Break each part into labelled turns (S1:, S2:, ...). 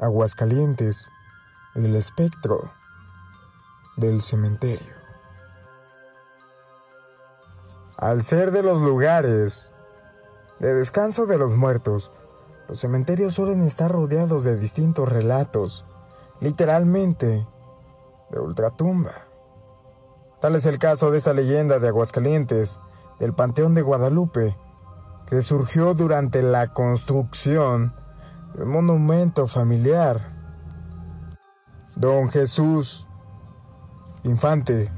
S1: Aguascalientes, el espectro del cementerio. Al ser de los lugares de descanso de los muertos, los cementerios suelen estar rodeados de distintos relatos, literalmente de ultratumba. Tal es el caso de esta leyenda de Aguascalientes, del Panteón de Guadalupe, que surgió durante la construcción del monumento familiar. Don Jesús Infante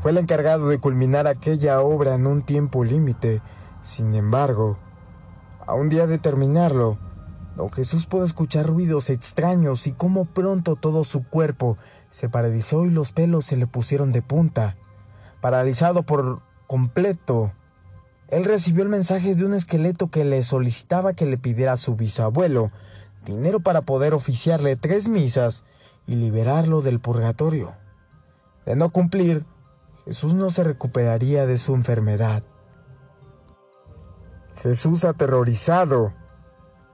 S1: fue el encargado de culminar aquella obra en un tiempo límite. Sin embargo, a un día de terminarlo, don Jesús pudo escuchar ruidos extraños y cómo pronto todo su cuerpo se paralizó y los pelos se le pusieron de punta. Paralizado por completo, él recibió el mensaje de un esqueleto que le solicitaba que le pidiera a su bisabuelo dinero para poder oficiarle tres misas y liberarlo del purgatorio. De no cumplir, Jesús no se recuperaría de su enfermedad. Jesús, aterrorizado,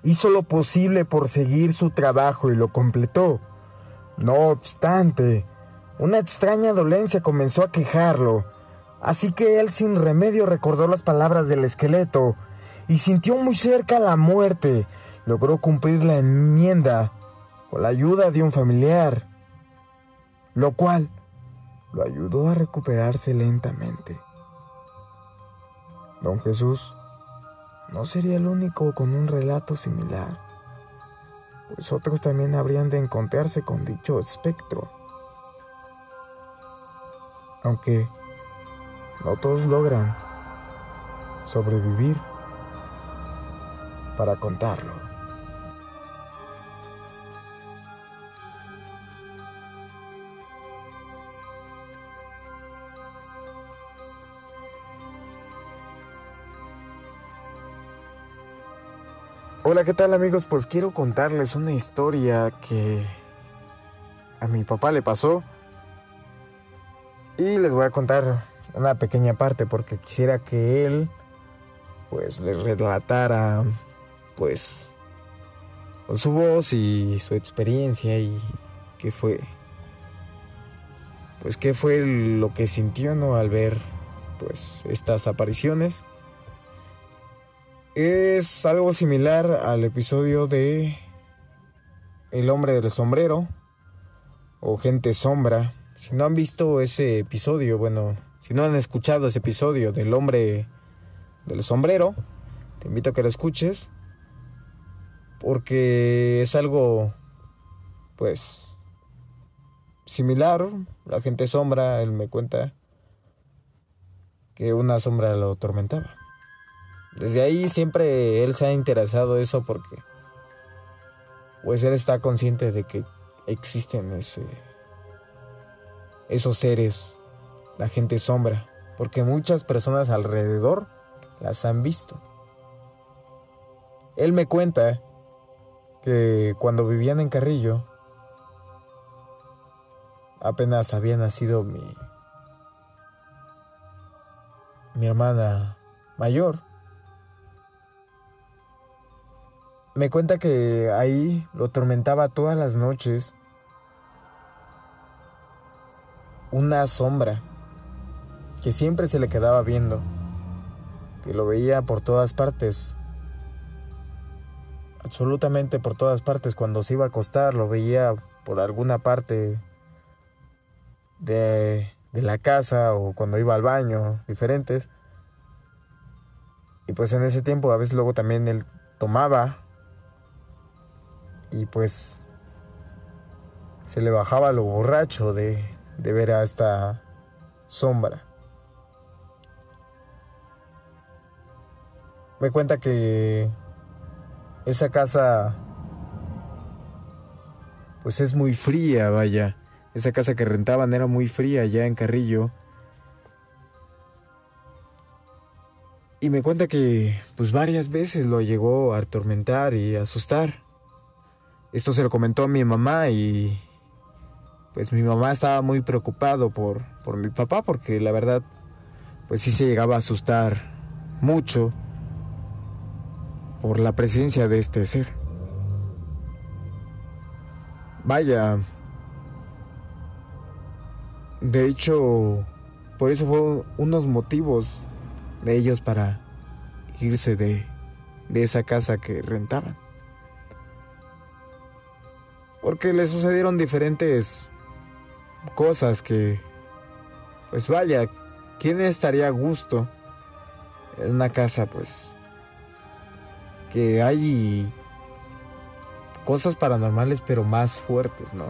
S1: hizo lo posible por seguir su trabajo y lo completó. No obstante, una extraña dolencia comenzó a quejarlo, así que él sin remedio recordó las palabras del esqueleto y sintió muy cerca la muerte. Logró cumplir la enmienda con la ayuda de un familiar, lo cual lo ayudó a recuperarse lentamente. Don Jesús no sería el único con un relato similar, pues otros también habrían de encontrarse con dicho espectro. Aunque no todos logran sobrevivir para contarlo. Hola, ¿qué tal amigos? Pues quiero contarles una historia que a mi papá le pasó. Y les voy a contar una pequeña parte porque quisiera que él pues les relatara pues con su voz y su experiencia y qué fue pues qué fue lo que sintió no al ver pues estas apariciones es algo similar al episodio de El hombre del sombrero o Gente Sombra. Si no han visto ese episodio, bueno, si no han escuchado ese episodio del hombre del sombrero, te invito a que lo escuches porque es algo pues similar. La gente sombra, él me cuenta que una sombra lo atormentaba. Desde ahí siempre él se ha interesado eso porque pues él está consciente de que existen ese, esos seres, la gente sombra, porque muchas personas alrededor las han visto. Él me cuenta que cuando vivían en Carrillo, apenas había nacido mi, mi hermana mayor. Me cuenta que ahí lo atormentaba todas las noches una sombra que siempre se le quedaba viendo, que lo veía por todas partes, absolutamente por todas partes. Cuando se iba a acostar lo veía por alguna parte de, de la casa o cuando iba al baño, diferentes. Y pues en ese tiempo a veces luego también él tomaba y pues se le bajaba lo borracho de, de ver a esta sombra. Me cuenta que esa casa pues es muy fría, vaya. Esa casa que rentaban era muy fría ya en Carrillo. Y me cuenta que pues varias veces lo llegó a atormentar y asustar. Esto se lo comentó a mi mamá y pues mi mamá estaba muy preocupado por, por mi papá porque la verdad pues sí se llegaba a asustar mucho por la presencia de este ser. Vaya. De hecho, por eso fue unos motivos de ellos para irse de, de esa casa que rentaban. Porque le sucedieron diferentes cosas que, pues vaya, ¿quién estaría a gusto en una casa, pues, que hay cosas paranormales pero más fuertes, ¿no?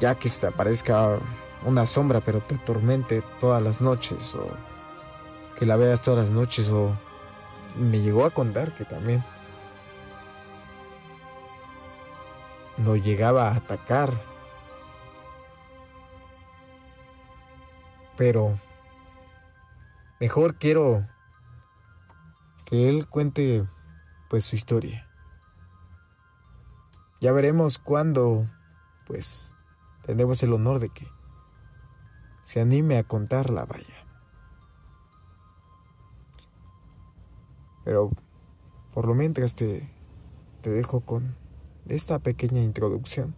S1: Ya que te aparezca una sombra pero te atormente todas las noches o que la veas todas las noches o me llegó a contar que también no llegaba a atacar. Pero mejor quiero que él cuente pues su historia. Ya veremos cuándo pues tendremos el honor de que se anime a contarla, vaya. Pero por lo mientras te, te dejo con esta pequeña introducción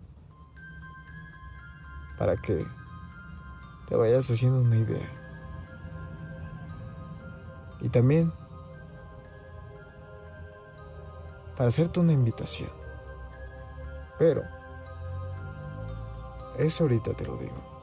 S1: para que te vayas haciendo una idea. Y también para hacerte una invitación. Pero eso ahorita te lo digo.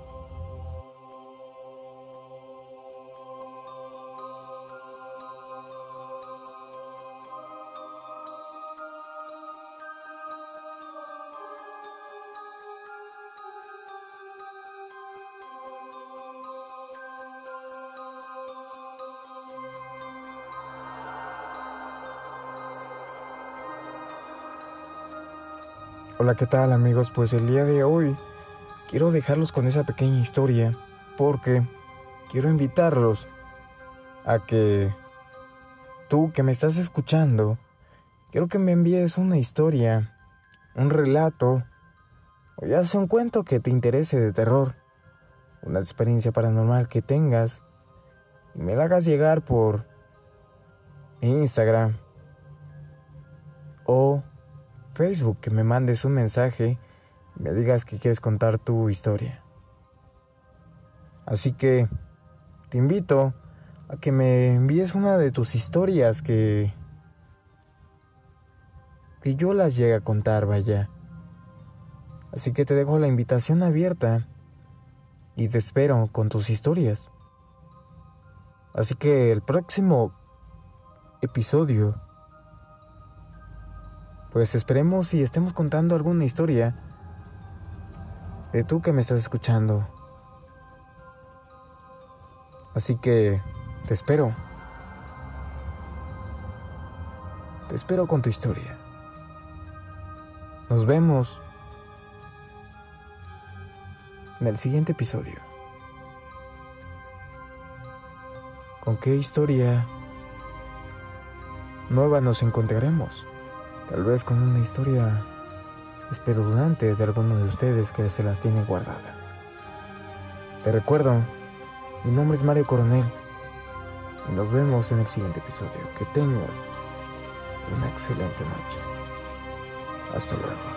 S1: Hola, ¿qué tal amigos? Pues el día de hoy quiero dejarlos con esa pequeña historia porque quiero invitarlos a que tú que me estás escuchando, quiero que me envíes una historia, un relato, o ya sea un cuento que te interese de terror, una experiencia paranormal que tengas, y me la hagas llegar por Instagram o Facebook, que me mandes un mensaje me digas que quieres contar tu historia. Así que te invito a que me envíes una de tus historias que que yo las llegue a contar, vaya. Así que te dejo la invitación abierta y te espero con tus historias. Así que el próximo episodio pues esperemos y estemos contando alguna historia de tú que me estás escuchando. Así que te espero. Te espero con tu historia. Nos vemos en el siguiente episodio. ¿Con qué historia nueva nos encontraremos? Tal vez con una historia espeluznante de alguno de ustedes que se las tiene guardada. Te recuerdo, mi nombre es Mario Coronel y nos vemos en el siguiente episodio. Que tengas una excelente noche. Hasta luego.